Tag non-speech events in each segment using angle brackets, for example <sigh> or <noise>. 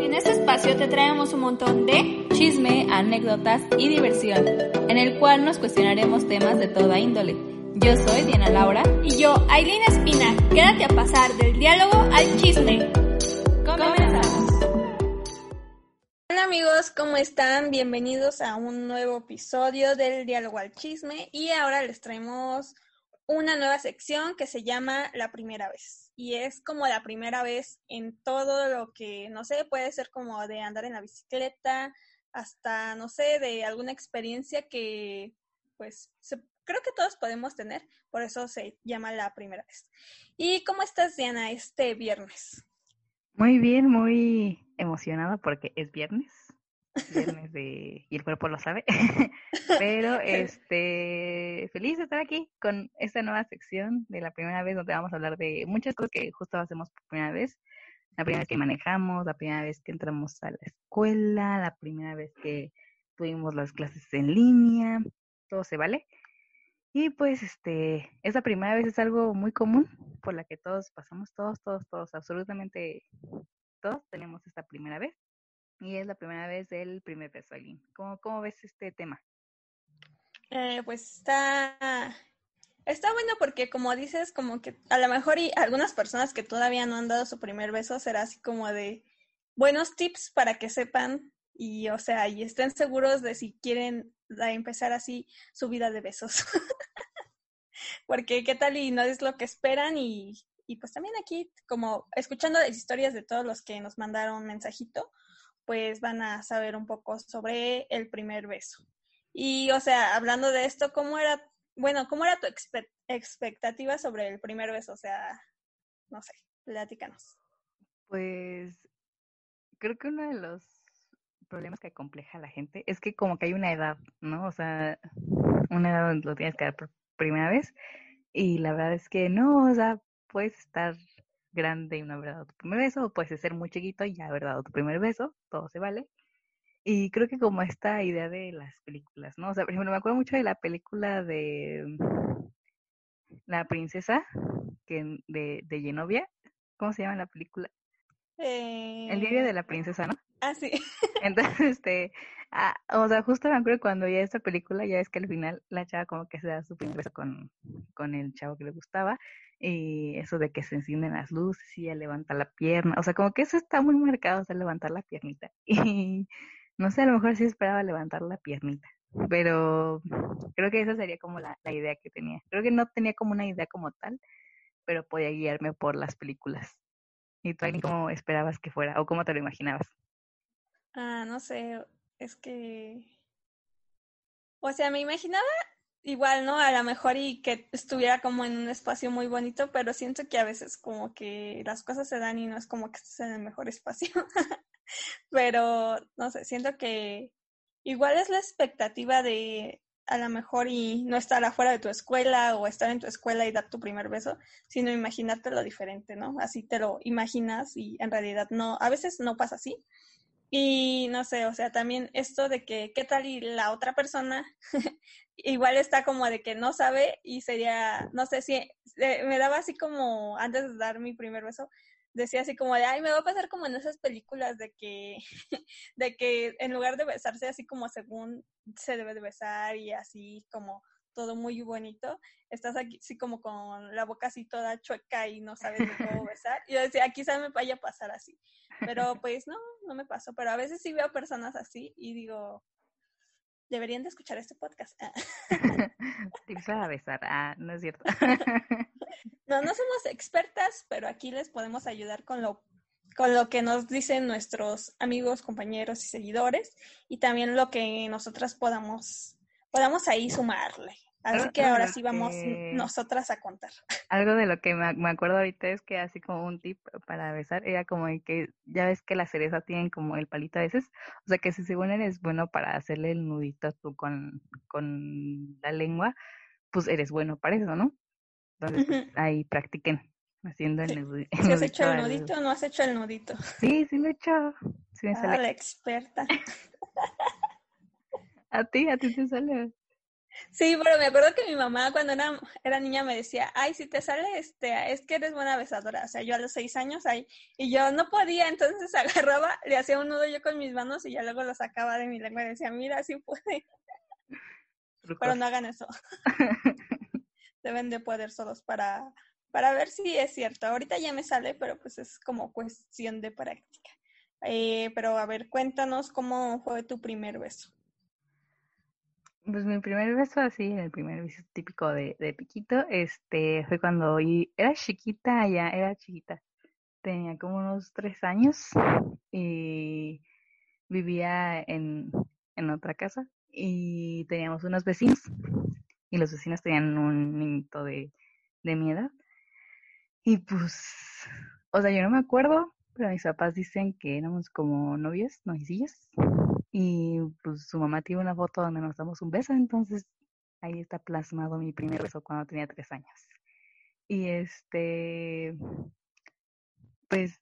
En este espacio te traemos un montón de chisme, anécdotas y diversión, en el cual nos cuestionaremos temas de toda índole. Yo soy Diana Laura y yo, Aileen Espina. Quédate a pasar del diálogo al chisme. Comenzamos. Hola amigos, ¿cómo están? Bienvenidos a un nuevo episodio del diálogo al chisme y ahora les traemos una nueva sección que se llama La primera vez. Y es como la primera vez en todo lo que, no sé, puede ser como de andar en la bicicleta, hasta, no sé, de alguna experiencia que, pues, creo que todos podemos tener. Por eso se llama La primera vez. ¿Y cómo estás, Diana, este viernes? Muy bien, muy emocionada porque es viernes viernes de y el cuerpo lo sabe. <laughs> Pero <laughs> este feliz de estar aquí con esta nueva sección de la primera vez donde vamos a hablar de muchas cosas que justo hacemos por primera vez. La primera vez que manejamos, la primera vez que entramos a la escuela, la primera vez que tuvimos las clases en línea, todo se vale. Y pues este, esa primera vez es algo muy común por la que todos pasamos, todos, todos, todos, absolutamente todos tenemos esta primera vez. Y es la primera vez del primer beso, ¿Cómo, ¿Cómo ves este tema? Eh, pues está, está bueno porque como dices, como que a lo mejor y algunas personas que todavía no han dado su primer beso será así como de buenos tips para que sepan y o sea, y estén seguros de si quieren empezar así su vida de besos. <laughs> porque qué tal y no es lo que esperan y, y pues también aquí como escuchando las historias de todos los que nos mandaron mensajito, pues van a saber un poco sobre el primer beso. Y, o sea, hablando de esto, ¿cómo era, bueno, cómo era tu expectativa sobre el primer beso? O sea, no sé, platícanos. Pues creo que uno de los problemas que acompleja a la gente es que como que hay una edad, ¿no? O sea, una edad donde lo tienes que dar por primera vez y la verdad es que no, o sea, puedes estar grande y no haber dado tu primer beso, o puedes ser muy chiquito y ya haber dado tu primer beso, todo se vale. Y creo que como esta idea de las películas, ¿no? O sea, por ejemplo, me acuerdo mucho de la película de La princesa que, de, de Genovia. ¿Cómo se llama la película? El diario de la princesa, ¿no? Ah, sí. <laughs> Entonces, este, ah, o sea, justo me acuerdo cuando ya esta película, ya es que al final la chava como que se da su primer beso con, con el chavo que le gustaba, y eso de que se encienden las luces y ella levanta la pierna, o sea, como que eso está muy marcado, o sea, levantar la piernita. <laughs> Y no sé, a lo mejor sí esperaba levantar la piernita, pero creo que esa sería como la, la idea que tenía. Creo que no tenía como una idea como tal, pero podía guiarme por las películas. ¿Y tú, cómo esperabas que fuera o cómo te lo imaginabas? Ah, no sé, es que... O sea, me imaginaba igual, ¿no? A lo mejor y que estuviera como en un espacio muy bonito, pero siento que a veces como que las cosas se dan y no es como que estés en el mejor <laughs> espacio. pero, no sé, siento que igual es la expectativa de a lo mejor y no estar afuera de tu escuela o estar en tu escuela y dar tu primer beso, sino imaginarte lo diferente, ¿no? Así te lo imaginas y en realidad no, a veces no pasa así. Y no sé, o sea, también esto de que, ¿qué tal y la otra persona <laughs> igual está como de que no sabe y sería, no sé si, eh, me daba así como, antes de dar mi primer beso, decía así como de, ay, me va a pasar como en esas películas de que, <laughs> de que en lugar de besarse así como según se debe de besar y así como todo muy bonito, estás aquí así como con la boca así toda chueca y no sabes de cómo <laughs> besar. Y yo decía, quizá me vaya a pasar así. Pero pues no, no me pasó. Pero a veces sí veo personas así y digo, deberían de escuchar este podcast. <laughs> Tips a besar, ah, no es cierto. <laughs> no, no somos expertas, pero aquí les podemos ayudar con lo con lo que nos dicen nuestros amigos, compañeros y seguidores y también lo que nosotras podamos podamos ahí sumarle. Así que ahora sí vamos nosotras a contar. <laughs> Algo de lo que me, acuerdo ahorita es que así como un tip para besar era como que ya ves que la cereza tienen como el palito a veces, o sea que si según eres bueno para hacerle el nudito tú con, con la lengua, pues eres bueno para eso, ¿no? Entonces pues, ahí practiquen haciendo el nudito. ¿Sí has hecho el nudito o no has hecho el nudito? Sí, sí lo he hecho. Sí ah, la experta. <laughs> a ti, a ti te sale. Sí, pero me acuerdo que mi mamá cuando era, era niña me decía, ay, si te sale, este, es que eres buena besadora. O sea, yo a los seis años ahí, y yo no podía, entonces <laughs> agarraba, le hacía un nudo yo con mis manos y ya luego lo sacaba de mi lengua y decía, mira, sí puede. Pero no hagan eso. <laughs> Deben de poder solos para, para ver si es cierto. Ahorita ya me sale, pero pues es como cuestión de práctica. Eh, pero a ver, cuéntanos cómo fue tu primer beso. Pues mi primer beso así, el primer beso típico de, de Piquito, este, fue cuando era chiquita ya, era chiquita. Tenía como unos tres años y vivía en, en otra casa y teníamos unos vecinos y los vecinos tenían un niñito de, de mi edad. Y pues, o sea, yo no me acuerdo, pero mis papás dicen que éramos como novios, novicillos. Y pues su mamá tiene una foto donde nos damos un beso, entonces ahí está plasmado mi primer beso cuando tenía tres años. Y este, pues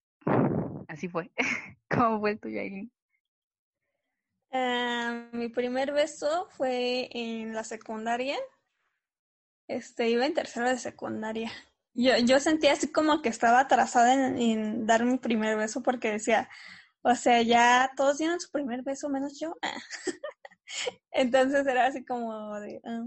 así fue. <laughs> ¿Cómo fue el tuyo? Ah, mi primer beso fue en la secundaria. Este, iba en tercero de secundaria. Yo, yo sentía así como que estaba atrasada en dar mi primer beso porque decía, o sea, ya todos dieron su primer beso, menos yo. <laughs> Entonces era así como de... Ah".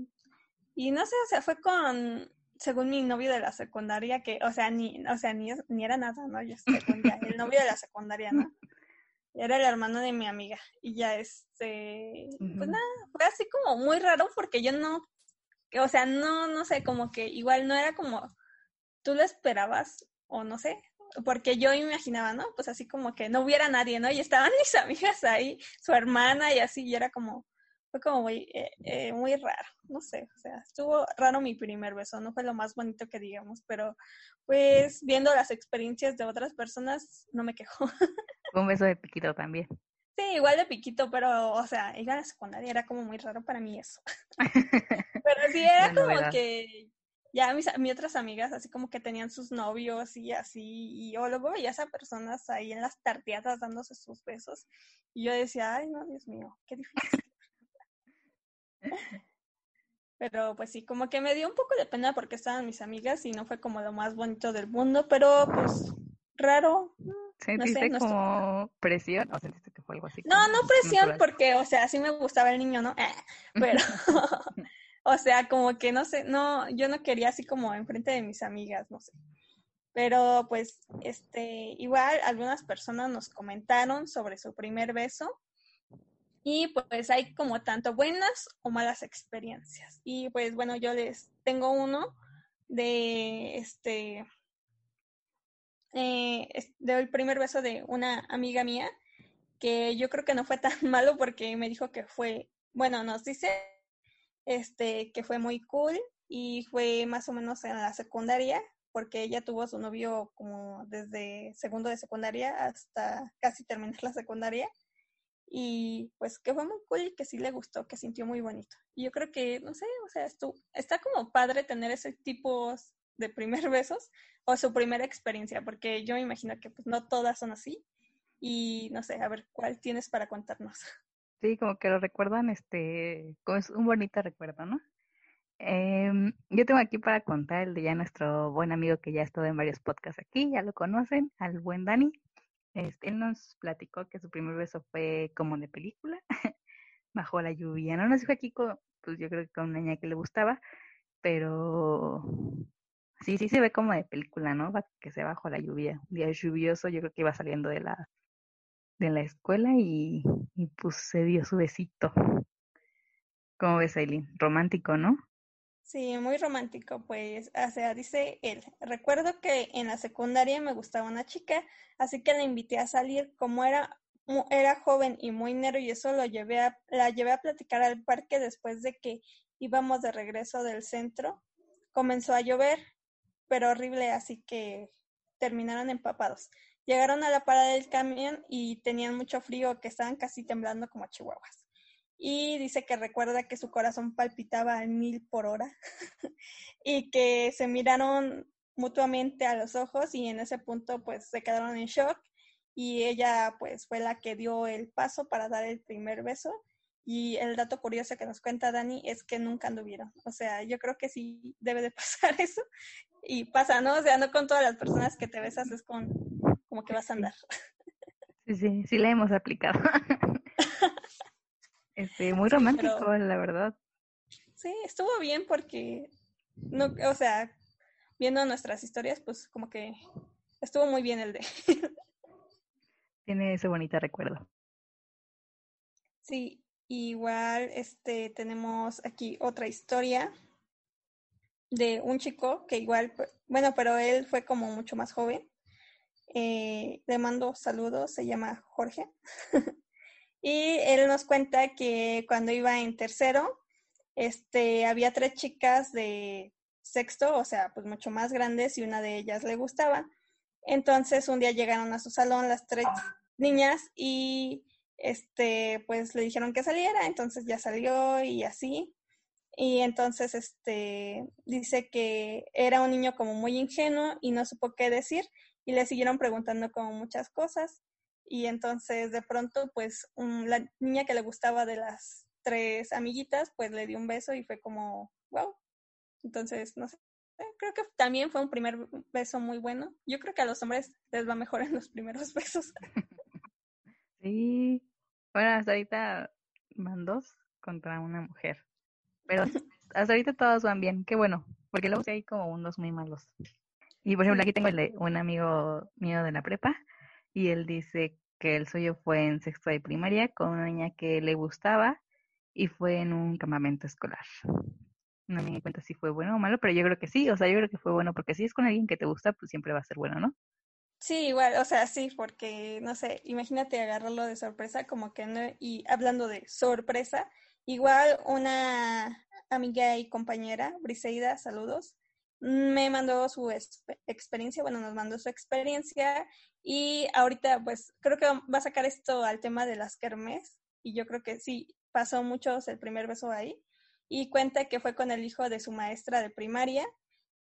Y no sé, o sea, fue con, según mi novio de la secundaria, que, o sea, ni, o sea, ni, ni era nada, ¿no? Yo el novio de la secundaria, ¿no? Era el hermano de mi amiga. Y ya, este, pues nada, fue así como muy raro porque yo no, o sea, no, no sé, como que igual no era como tú lo esperabas, o no sé, porque yo imaginaba, ¿no? Pues así como que no hubiera nadie, ¿no? Y estaban <laughs> mis amigas ahí, su hermana y así, y era como, fue como muy, eh, eh, muy raro, no sé, o sea, estuvo raro mi primer beso, no fue lo más bonito que digamos, pero pues viendo las experiencias de otras personas, no me quejo. <laughs> Un beso de piquito también. Sí, igual de piquito, pero, o sea, ir a la secundaria era como muy raro para mí eso. <laughs> pero sí, era como que ya mis, mis otras amigas así como que tenían sus novios y así, y yo luego veía a personas ahí en las tardeadas dándose sus besos, y yo decía, ay, no, Dios mío, qué difícil. <laughs> pero pues sí, como que me dio un poco de pena porque estaban mis amigas y no fue como lo más bonito del mundo, pero pues raro. ¿Sentiste no sé, como presión o sentiste que fue algo así? No, no presión porque, o sea, sí me gustaba el niño, ¿no? <laughs> pero <laughs> o sea, como que no sé, no, yo no quería así como enfrente de mis amigas, no sé. Pero pues, este, igual algunas personas nos comentaron sobre su primer beso y pues hay como tanto buenas o malas experiencias. Y pues bueno, yo les tengo uno de este, eh, del primer beso de una amiga mía que yo creo que no fue tan <laughs> malo porque me dijo que fue, bueno, nos dice este, que fue muy cool y fue más o menos en la secundaria, porque ella tuvo a su novio como desde segundo de secundaria hasta casi terminar la secundaria. Y pues que fue muy cool y que sí le gustó, que sintió muy bonito. Y yo creo que, no sé, o sea, está como padre tener ese tipo de primer <laughs> besos o su primera experiencia, porque yo me imagino que pues no todas son así. Y no sé, a ver, ¿cuál tienes para contarnos? <laughs> Sí, como que lo recuerdan, este, como es un bonito recuerdo, ¿no? Em, yo tengo aquí para contar el de ya nuestro buen amigo que ya ha estado en varios podcasts aquí, ya lo conocen, al buen Dani. Este, él nos platicó que su primer beso fue como de película, <laughs> bajo la lluvia. No nos dijo aquí, con, pues yo creo que con una niña que le gustaba, pero sí, sí se ve como de película, ¿no? Que sea bajo la lluvia. Un día lluvioso, yo creo que iba saliendo de la de la escuela y, y pues se dio su besito. ¿Cómo ves, Aileen? Romántico, ¿no? Sí, muy romántico, pues, o sea, dice él, recuerdo que en la secundaria me gustaba una chica, así que la invité a salir, como era, era joven y muy nervioso, lo llevé a, la llevé a platicar al parque después de que íbamos de regreso del centro. Comenzó a llover, pero horrible, así que terminaron empapados. Llegaron a la parada del camión y tenían mucho frío, que estaban casi temblando como chihuahuas. Y dice que recuerda que su corazón palpitaba a mil por hora <laughs> y que se miraron mutuamente a los ojos y en ese punto pues se quedaron en shock y ella pues fue la que dio el paso para dar el primer beso Y el dato curioso que nos cuenta Dani es que nunca anduvieron. O sea, yo creo que sí debe de <laughs> pasar eso. Y pasa, ¿no? O sea, no con todas las personas que te besas es con como que vas a andar. Sí, sí, sí la hemos aplicado. <laughs> este, muy romántico, la verdad. Sí, estuvo bien porque, no, o sea, viendo nuestras historias, pues como que estuvo muy bien el de. <laughs> Tiene ese bonito recuerdo. Sí, igual este tenemos aquí otra historia de un chico que igual, bueno, pero él fue como mucho más joven. Eh, le mando saludos, se llama Jorge. <laughs> y él nos cuenta que cuando iba en tercero, este, había tres chicas de sexto, o sea, pues mucho más grandes y una de ellas le gustaba. Entonces un día llegaron a su salón las tres niñas y este, pues le dijeron que saliera, entonces ya salió y así. Y entonces, este, dice que era un niño como muy ingenuo y no supo qué decir y le siguieron preguntando como muchas cosas. Y entonces de pronto, pues, la niña que le gustaba de las tres amiguitas, pues le dio un beso y fue como, wow. Entonces, no sé, creo que también fue un primer beso muy bueno. Yo creo que a los hombres les va mejor en los primeros <laughs> besos. Sí. Bueno, hasta ahorita van dos contra una mujer. Pero <laughs> hasta ahorita todos van bien. Qué bueno. Porque luego hay como unos muy malos. Y por ejemplo, aquí tengo el de un amigo mío de la prepa. Y él dice que el suyo fue en sexto de primaria con una niña que le gustaba y fue en un campamento escolar. No me di cuenta si fue bueno o malo, pero yo creo que sí. O sea, yo creo que fue bueno porque si es con alguien que te gusta, pues siempre va a ser bueno, ¿no? Sí, igual, o sea, sí, porque, no sé, imagínate agarrarlo de sorpresa, como que no, y hablando de sorpresa, igual una amiga y compañera, Briseida, saludos, me mandó su experiencia, bueno, nos mandó su experiencia y ahorita pues creo que va a sacar esto al tema de las kermes y yo creo que sí, pasó mucho el primer beso ahí y cuenta que fue con el hijo de su maestra de primaria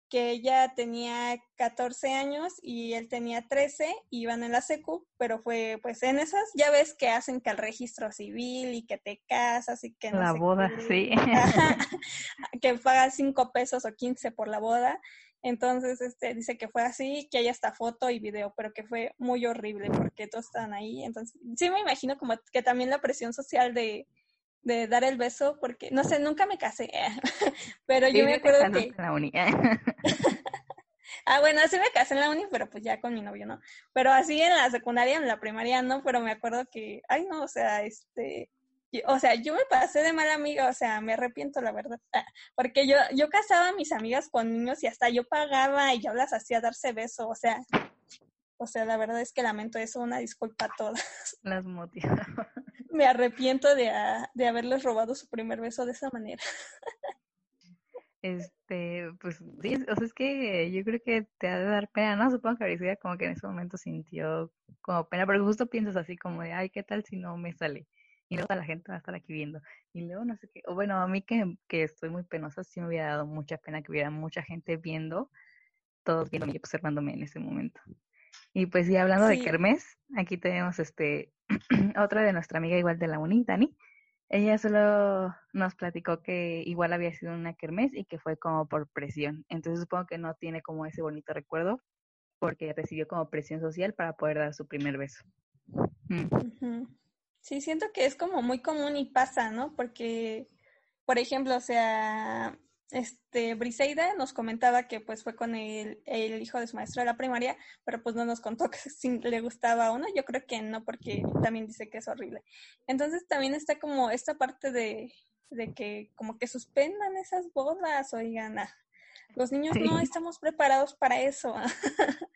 que ella tenía 14 años y él tenía 13, iban en la secu, pero fue pues en esas, ya ves que hacen que el registro civil y que te casas y que no La boda, sí. <laughs> que pagas 5 pesos o 15 por la boda. Entonces, este, dice que fue así, que hay hasta foto y video, pero que fue muy horrible porque todos estaban ahí. Entonces, sí me imagino como que también la presión social de, de dar el beso, porque, no sé, nunca me casé, <laughs> pero yo me acuerdo que... En la uni. <laughs> ah, bueno, sí me casé en la uni, pero pues ya con mi novio, ¿no? Pero así en la secundaria, en la primaria, no, pero me acuerdo que, ay, no, o sea, este... O sea, yo me pasé de mala amiga, o sea, me arrepiento, la verdad. <laughs> Porque yo, yo casaba a mis amigas con niños y hasta yo pagaba y yo las hacía darse beso, o sea, o sea, la verdad es que lamento eso, una disculpa a todas. Las motivaba me arrepiento de, ah, de haberles robado su primer beso de esa manera. <laughs> Este, pues sí, o sea, es que yo creo que te ha de dar pena, ¿no? Supongo que Aricida como que en ese momento sintió como pena, pero justo piensas así como de, ay, ¿qué tal si no me sale? Y luego la gente va a estar aquí viendo. Y luego no sé qué, o bueno, a mí que, que estoy muy penosa, sí me hubiera dado mucha pena que hubiera mucha gente viendo, todos viéndome y observándome en ese momento. Y pues sí, hablando de Kermés, aquí tenemos este <clears throat> otra de nuestra amiga igual de la uni, Dani. Ella solo nos platicó que igual había sido una kermés y que fue como por presión. Entonces supongo que no tiene como ese bonito recuerdo porque recibió como presión social para poder dar su primer beso. Mm. Sí, siento que es como muy común y pasa, ¿no? Porque, por ejemplo, o sea, este, Briseida nos comentaba que pues fue con el, el, hijo de su maestro de la primaria, pero pues no nos contó <laughs> que si le gustaba o no, yo creo que no, porque también dice que es horrible. Entonces también está como esta parte de, de que como que suspendan esas bodas, oigan, ah, los niños no estamos preparados para eso. <laughs>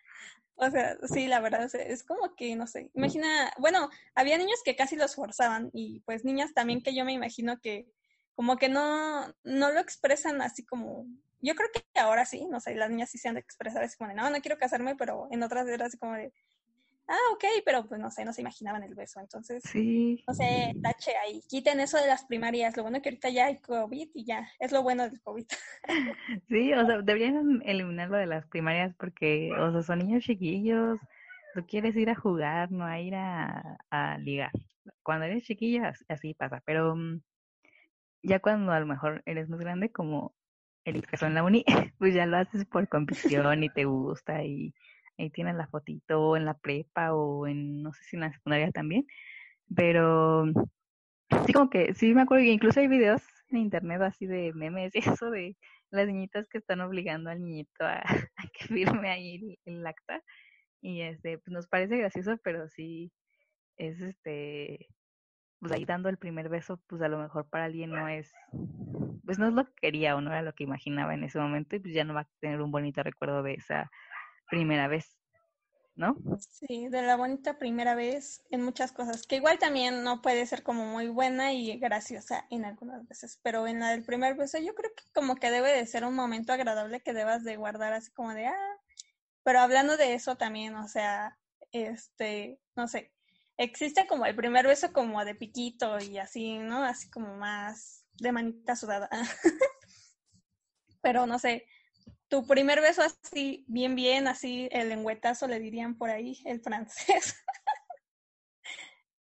o sea, sí, la verdad, es como que, no sé, imagina, bueno, había niños que casi los forzaban y pues niñas también que yo me imagino que como que no, no lo expresan así como, yo creo que ahora sí, no sé, las niñas sí se han de expresar así como de, no, no quiero casarme, pero en otras era así como de, ah, ok, pero pues no sé, no se imaginaban el beso, entonces, sí. no sé, tache ahí, quiten eso de las primarias, lo bueno que ahorita ya hay COVID y ya, es lo bueno del COVID. <laughs> Sí, o sea, deberían eliminarlo de las primarias porque, o sea, son niños chiquillos, tú quieres ir a jugar, no a ir a, a ligar cuando eres chiquilla así pasa, pero mm, ya cuando a lo mejor eres más grande, como el caso en la uni, <laughs> pues ya lo haces por convicción y te gusta y ahí tienes la fotito en la prepa o en, no sé si en la secundaria también, pero sí como que, sí me acuerdo que incluso hay videos en internet así de memes <laughs> y eso de las niñitas que están obligando al niñito a, <laughs> que firme ahí el, acta y este, pues nos parece gracioso, pero sí es este, pues ahí dando el primer beso, pues a lo mejor para alguien no es, pues no es lo que quería o no era lo que imaginaba en ese momento y pues ya no va a tener un bonito recuerdo de esa primera vez. ¿no? Sí, de la bonita primera vez en muchas cosas, que igual también no puede ser como muy buena y graciosa en algunas veces, pero en la del primer beso yo creo que como que debe de ser un momento agradable que debas de guardar así como de, ah, pero hablando de eso también, o sea, este, no sé, existe como el primer beso como de piquito y así, ¿no? Así como más de manita sudada. <laughs> pero no sé, tu primer beso así, bien, bien, así, el lengüetazo le dirían por ahí, el francés. <laughs>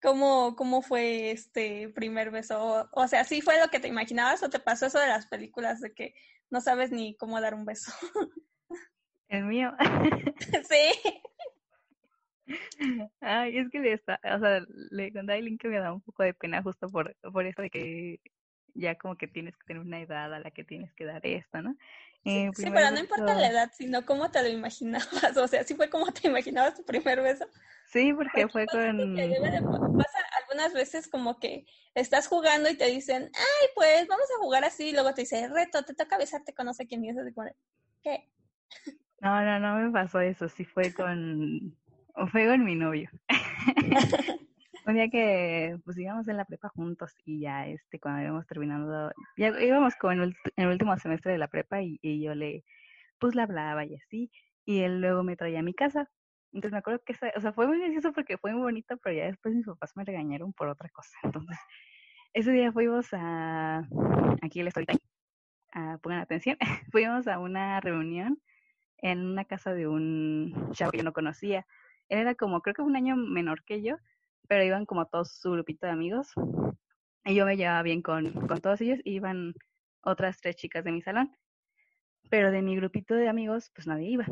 ¿Cómo, ¿Cómo fue este primer beso? O sea, ¿sí fue lo que te imaginabas o te pasó eso de las películas de que no sabes ni cómo dar un beso? <laughs> El mío. sí. Ay, es que le está, o sea, le conté a Aileen que me da un poco de pena justo por, por eso de que ya como que tienes que tener una edad a la que tienes que dar esto, ¿no? Sí, eh, pero no importa la edad, sino cómo te lo imaginabas. <laughs> O sea, ¿sí fue como te imaginabas tu primer beso? Sí, porque fue con... pasa algunas veces como que estás jugando y te dicen, ay, pues vamos a jugar así, y luego te dice, reto, te toca besarte con no sé quién, y eso ¿qué? No, no, no me pasó eso, sí fue con... Fue con mi novio. <laughs> <laughs> un día que pues íbamos en la prepa juntos y ya este cuando íbamos terminando, ya íbamos con el, el último semestre de la prepa y, yo le pues le hablaba y así y él luego me traía a mi casa. Entonces me acuerdo que, o sea, fue muy gracioso porque fue muy bonito, pero ya después mis papás me regañaron por otra cosa. Entonces, ese día fuimos a, aquí el story time, pongan atención, <laughs> fuimos a una reunión en una casa de un chavo que yo no conocía. Él era como, creo que un año menor que yo, pero iban como todos su grupito de amigos. Y yo me llevaba bien con, con todos ellos, y iban otras tres chicas de mi salón. Pero de mi grupito de amigos, pues nadie iba.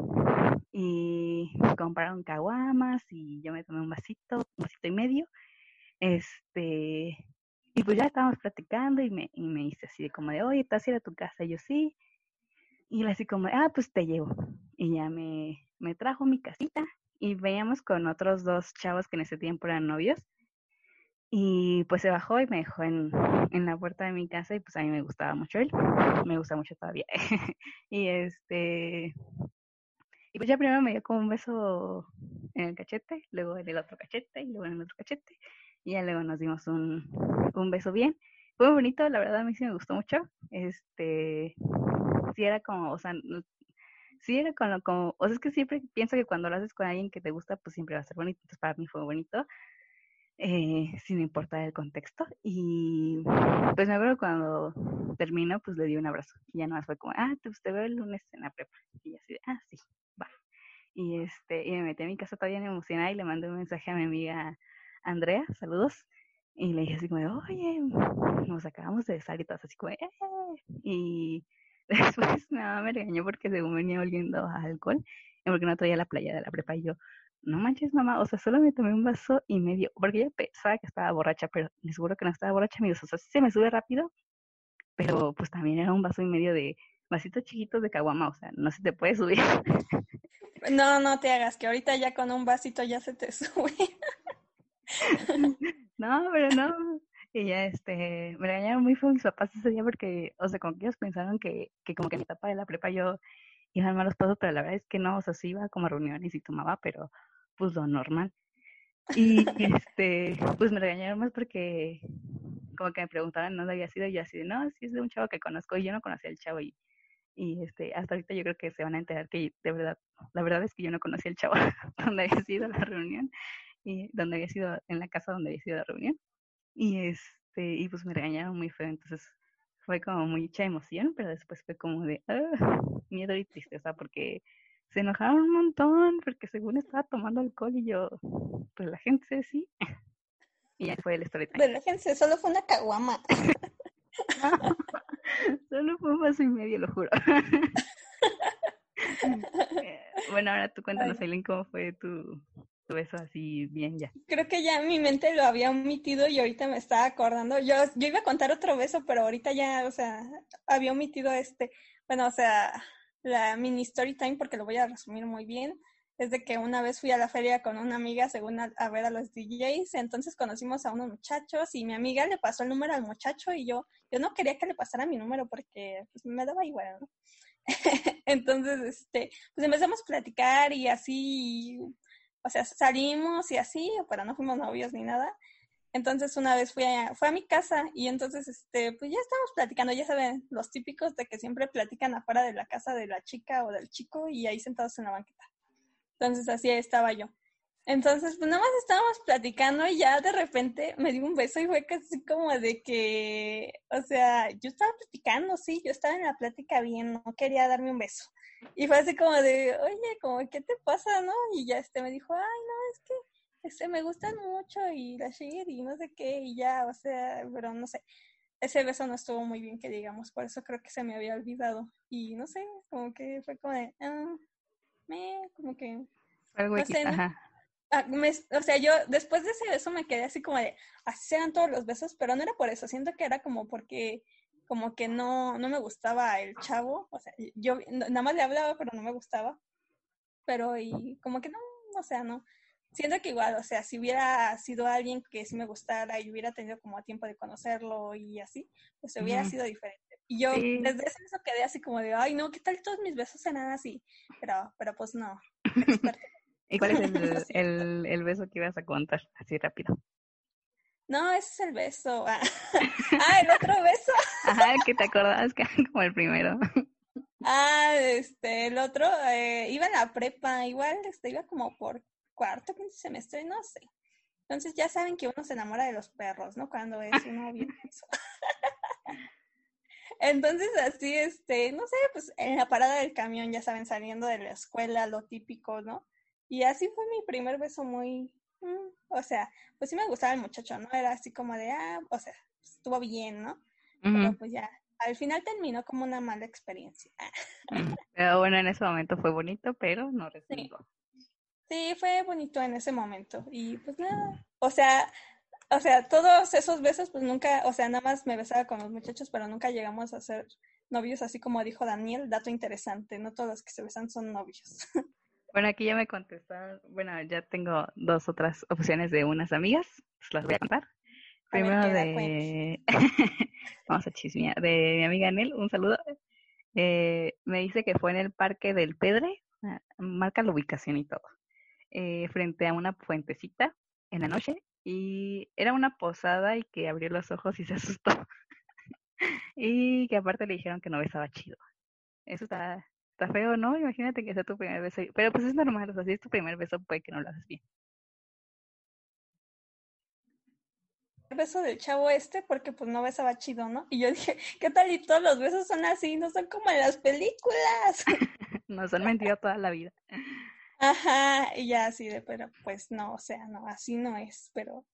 Y compraron caguamas y yo me tomé un vasito, un vasito y medio. Este, y pues ya estábamos platicando y me, y me dice así de como de, oye, ¿estás ir a tu casa? Y yo sí. Y él así como, ah, pues te llevo. Y ya me, me trajo mi casita y veíamos con otros dos chavos que en ese tiempo eran novios. Y pues se bajó y me dejó en, en la puerta de mi casa y pues a mí me gustaba mucho él. Me gusta mucho todavía. <laughs> y este... Y pues ya primero me dio como un beso en el cachete, luego en el otro cachete y luego en el otro cachete. Y ya luego nos dimos un, un beso bien. Fue bonito, la verdad a mí sí me gustó mucho. Este, sí era como, o sea, sí era con lo como, o sea, es que siempre pienso que cuando lo haces con alguien que te gusta, pues siempre va a ser bonito. Entonces para mí fue bonito, eh, sin importar el contexto. Y pues me acuerdo cuando terminó, pues le di un abrazo. Y ya no más fue como, ah, pues te veo el lunes en la prepa. Y así, ah, sí, va. Y este, y me metí a mi casa todavía emocionada y le mandé un mensaje a mi amiga Andrea, saludos. Y le dije así como, oye, nos acabamos de besar y todo así como, eh. Y Después mi mamá me regañó porque según venía oliendo a alcohol y porque no traía la playa de la prepa. Y yo, no manches, mamá, o sea, solo me tomé un vaso y medio, porque ella pensaba que estaba borracha, pero les seguro que no estaba borracha, amigos. O sea, sí se me sube rápido, pero pues también era un vaso y medio de vasitos chiquitos de caguama, o sea, no se te puede subir. No, no te hagas, que ahorita ya con un vasito ya se te <laughs> sube. <laughs> No, pero no, y ya, este, me regañaron muy feo mis papás ese día porque, o sea, como que ellos pensaron que, que como que en la etapa de la prepa yo iba a malos pasos, pero la verdad es que no, o sea, sí iba como a reuniones y tomaba, pero pues lo normal. Y este, pues me regañaron más porque como que me preguntaban dónde había sido y yo así de, no, sí es de un chavo que conozco y yo no conocía al chavo y, y este, hasta ahorita yo creo que se van a enterar que de verdad, la verdad es que yo no conocía al chavo <laughs> donde había sido la reunión y donde había sido, en la casa donde había sido la reunión. Y este, y pues me regañaron muy feo, entonces fue como mucha emoción, pero después fue como de ah, miedo y tristeza porque se enojaron un montón porque según estaba tomando alcohol y yo, pues la gente sí. <laughs> Y ya fue el story time. Relájense, solo fue una caguama. <laughs> solo fue un paso y medio, lo juro. <laughs> Eh, bueno, ahora tú cuéntanos, Aileen, cómo fue tu, tu beso así bien ya. Creo que ya mi mente lo había omitido y ahorita me estaba acordando. Yo, yo iba a contar otro beso, pero ahorita ya, o sea, había omitido este. Bueno, o sea, la mini story time, porque lo voy a resumir muy bien es de que una vez fui a la feria con una amiga según a, ver a los DJs, entonces conocimos a unos muchachos y mi amiga le pasó el número al muchacho y yo, yo no quería que le pasara mi número porque pues, me daba igual, ¿no? <laughs> entonces, este, pues empezamos a platicar y así, o sea, salimos y así, pero no fuimos novios ni nada. Entonces una vez fui a, fue a mi casa y entonces, este, pues ya estamos platicando, ya saben, los típicos de que siempre platican afuera de la casa de la chica o del chico y ahí sentados en la banqueta. Entonces así estaba yo. Entonces, pues nada más estábamos platicando y ya de repente me dio un beso y fue casi como de que, o sea, yo estaba platicando, sí, yo estaba en la plática bien, no quería darme un beso. Y fue así como de, oye, como, ¿qué te pasa, no? Y ya este me dijo, ay, no, es que este, me gustan mucho y la shit y no sé qué, y ya, o sea, pero no sé. Ese beso no estuvo muy bien, que digamos, por eso creo que se me había olvidado. Y no sé, como que fue como de, ah, me, como que... Algo ajá. Ah, o sea, yo después de ese beso me quedé así como de, así sean todos los besos, pero no era por eso, siento que era como porque como que no, no me gustaba el chavo, o sea, yo nada más le hablaba, pero no me gustaba, pero y como que no, o sea, no, siento que igual, o sea, si hubiera sido alguien que sí me gustara y hubiera tenido como tiempo de conocerlo y así, pues hubiera sido diferente. Y yo desde eso quedé así como de, ay, no, ¿qué tal todos mis besos eran así? Pero, pero pues no. <laughs> ¿Y cuál es el, el, el, beso que ibas a contar? Así rápido. No, ese es el beso. Ah, <laughs> ah el otro beso. Ajá, que te acordabas que como el primero. Ah, este, el otro, eh, iba en la prepa, igual, este, iba como por cuarto, quinto semestre, no sé. Entonces ya saben que uno se enamora de los perros, ¿no? Cuando es uno bien eso. Entonces así, este, no sé, pues en la parada del camión, ya saben, saliendo de la escuela, lo típico, ¿no? Y así fue mi primer beso muy, mm, o sea, pues sí me gustaba el muchacho, ¿no? Era así como de, ah, o sea, estuvo bien, ¿no? Pero pues ya, al final terminó como una mala experiencia. Pero bueno, en ese momento fue bonito, pero no resultó. <laughs> Sí. sí, fue bonito en ese momento. Y pues nada, o sea, o sea, todos esos besos, pues nunca, o sea, nada más me besaba con los muchachos, pero nunca llegamos a ser novios, así como dijo Daniel, dato interesante, no todos los que se besan son novios. <laughs> Bueno, aquí ya me contestaron, bueno, ya tengo dos otras opciones de unas amigas, pues las voy a contar. Primero de, <laughs> <laughs> vamos a chismear, de mi amiga Anel, un saludo. Eh, me dice que fue en el Parque del Pedre, ah, marca la ubicación y todo, eh, frente a una fuentecita en la noche y era una posada y que abrió los ojos y se asustó. <laughs> y que aparte le dijeron que no besaba chido. Eso está, está feo, ¿no? Imagínate que sea tu primer beso. Pero pues es normal, o sea, si es tu primer beso puede que no lo haces bien. El beso del chavo este porque pues no besaba chido, ¿no? Y yo dije, <laughs> ¿qué tal y todos los besos son así? No son como en las películas. <laughs> Nos han mentido toda la vida. Ajá, y ya así de, pero pues no, o sea, no, así no es, pero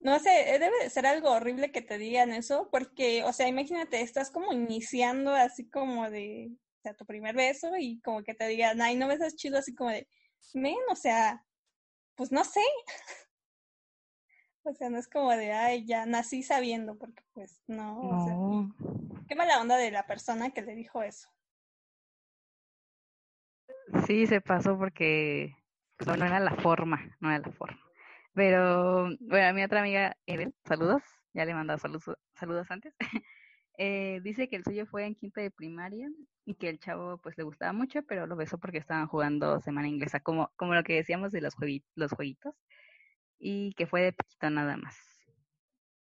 no sé, debe de ser algo horrible que te digan eso, porque, o sea, imagínate, estás como iniciando así como de, sea, tu primer beso y como que te digan, ay, no besas chido, así como de, men, o sea, pues no sé. <laughs> o sea, no es como de, ay, ya nací sabiendo, porque pues no, O sea, qué mala onda de la persona que le dijo eso. Sí, se pasó porque pues, no era la forma, no era la forma. Pero, bueno, a mi otra amiga, Edel, saludos, ya le he mandado saludos, saludos antes. <laughs> eh, dice que el suyo fue en quinta de primaria y que el chavo pues le gustaba mucho, pero lo besó porque estaban jugando semana inglesa, como, como lo que decíamos de los, jueguitos, los jueguitos, y que fue de poquito nada más.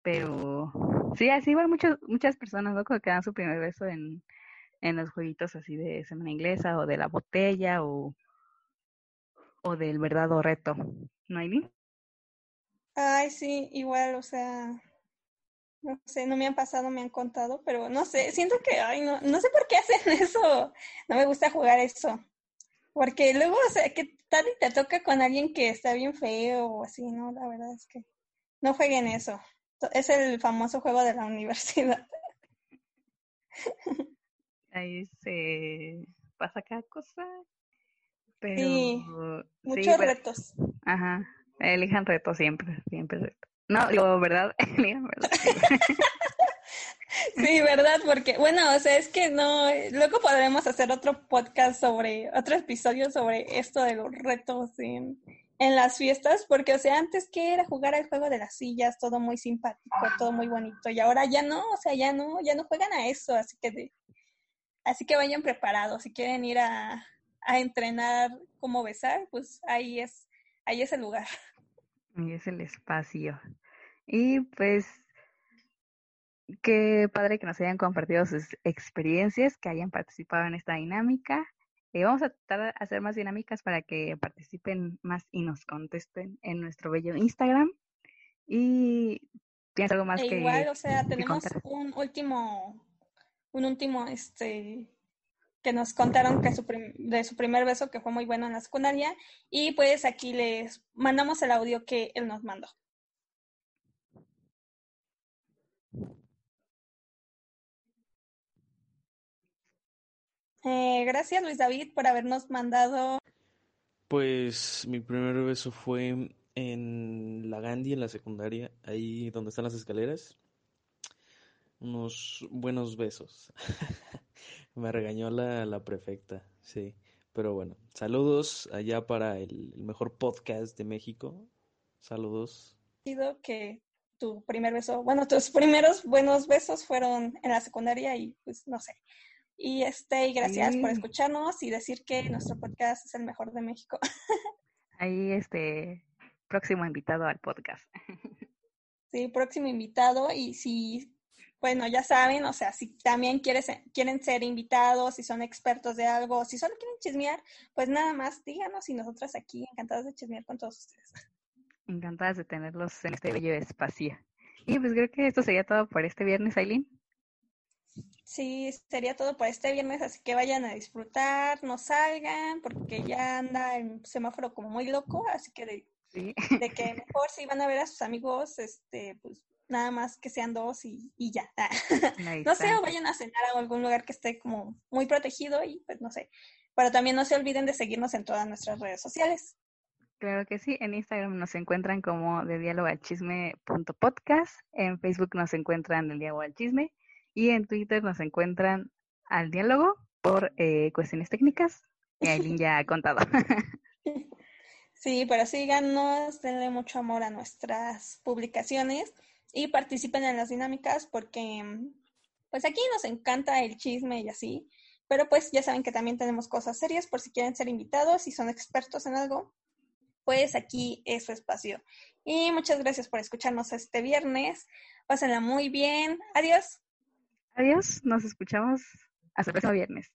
Pero sí, así igual muchas, muchas personas, ¿no? Que dan su primer beso en, en los jueguitos así de semana inglesa o de la botella o, o del verdadero reto. ¿No, hay Ay, sí, igual, o sea, no sé, no me han pasado, me han contado, pero no sé, siento que, ay, no, no sé por qué hacen <laughs> eso. No me gusta jugar eso. Porque luego, o sea, que tal y te toca con alguien que está bien feo o así, ¿no? La verdad es que no jueguen eso. Es el famoso juego de la <laughs> universidad. Ahí se pasa cada cosa. Pero... Sí, muchos retos. Ajá, elijan retos siempre, siempre retos. No, digo, ¿verdad? <laughs> elijan verdad. <laughs> Sí, ¿verdad? Porque, bueno, o sea, es que no, luego podremos hacer otro podcast sobre, otro episodio sobre esto de los retos en, las fiestas, porque, o sea, antes que era jugar al juego de las sillas, todo muy simpático, todo muy bonito, y ahora ya no, o sea, ya no, ya no juegan a eso, así que, así que vayan preparados, si quieren ir a, a entrenar cómo besar, pues ahí es, ahí es el lugar. Ahí es el espacio. Y pues Qué padre que nos hayan compartido sus experiencias, que hayan participado en esta dinámica. Eh, vamos a tratar de hacer más dinámicas para que participen más y nos contesten en nuestro bello Instagram. Y tienes algo más e que igual, o sea, tenemos un último, un último, este, que nos contaron que su de su primer beso que fue muy bueno en la secundaria y pues aquí les mandamos el audio que él nos mandó. Eh, gracias Luis David por habernos mandado. Pues mi primer beso fue en la Gandhi, en la secundaria, ahí donde están las escaleras. Unos buenos besos. <laughs> Me regañó la, la prefecta, sí. Pero bueno, saludos allá para el, mejor podcast de México. Saludos. Que tu primer beso, bueno, tus primeros buenos besos fueron en la secundaria y pues no sé, y este, y gracias por escucharnos y decir que nuestro podcast es el mejor de México. <laughs> Ahí este próximo invitado al podcast. <laughs> Sí, próximo invitado y si bueno, ya saben, o sea, si también quieres, quieren ser invitados, si son expertos de algo, si solo quieren chismear, pues nada más díganos y nosotras aquí encantadas de chismear con todos ustedes. Encantadas de tenerlos en este bello espacio. Y pues creo que esto sería todo por este viernes, Aileen. Sí, sería todo por este viernes, así que vayan a disfrutar, no salgan, porque ya anda el semáforo como muy loco, así que de, de que mejor si van a ver a sus amigos, este, pues nada más que sean dos y, y ya. <laughs> no sé, o vayan a cenar a algún lugar que esté como muy protegido y pues no sé. Pero también no se olviden de seguirnos en todas nuestras redes sociales. Claro que sí, en Instagram nos encuentran como de diálogo al chisme punto podcast, en Facebook nos encuentran del diálogo al chisme y en Twitter nos encuentran al diálogo por eh, cuestiones técnicas que Aileen ya ha contado. <laughs> Sí, pero síganos, denle mucho amor a nuestras publicaciones y participen en las dinámicas porque pues aquí nos encanta el chisme y así, pero pues ya saben que también tenemos cosas serias por si quieren ser invitados y son expertos en algo, pues aquí es su espacio. Y muchas gracias por escucharnos este viernes. Pásenla muy bien. Adiós. Adiós, nos escuchamos hasta el próximo viernes.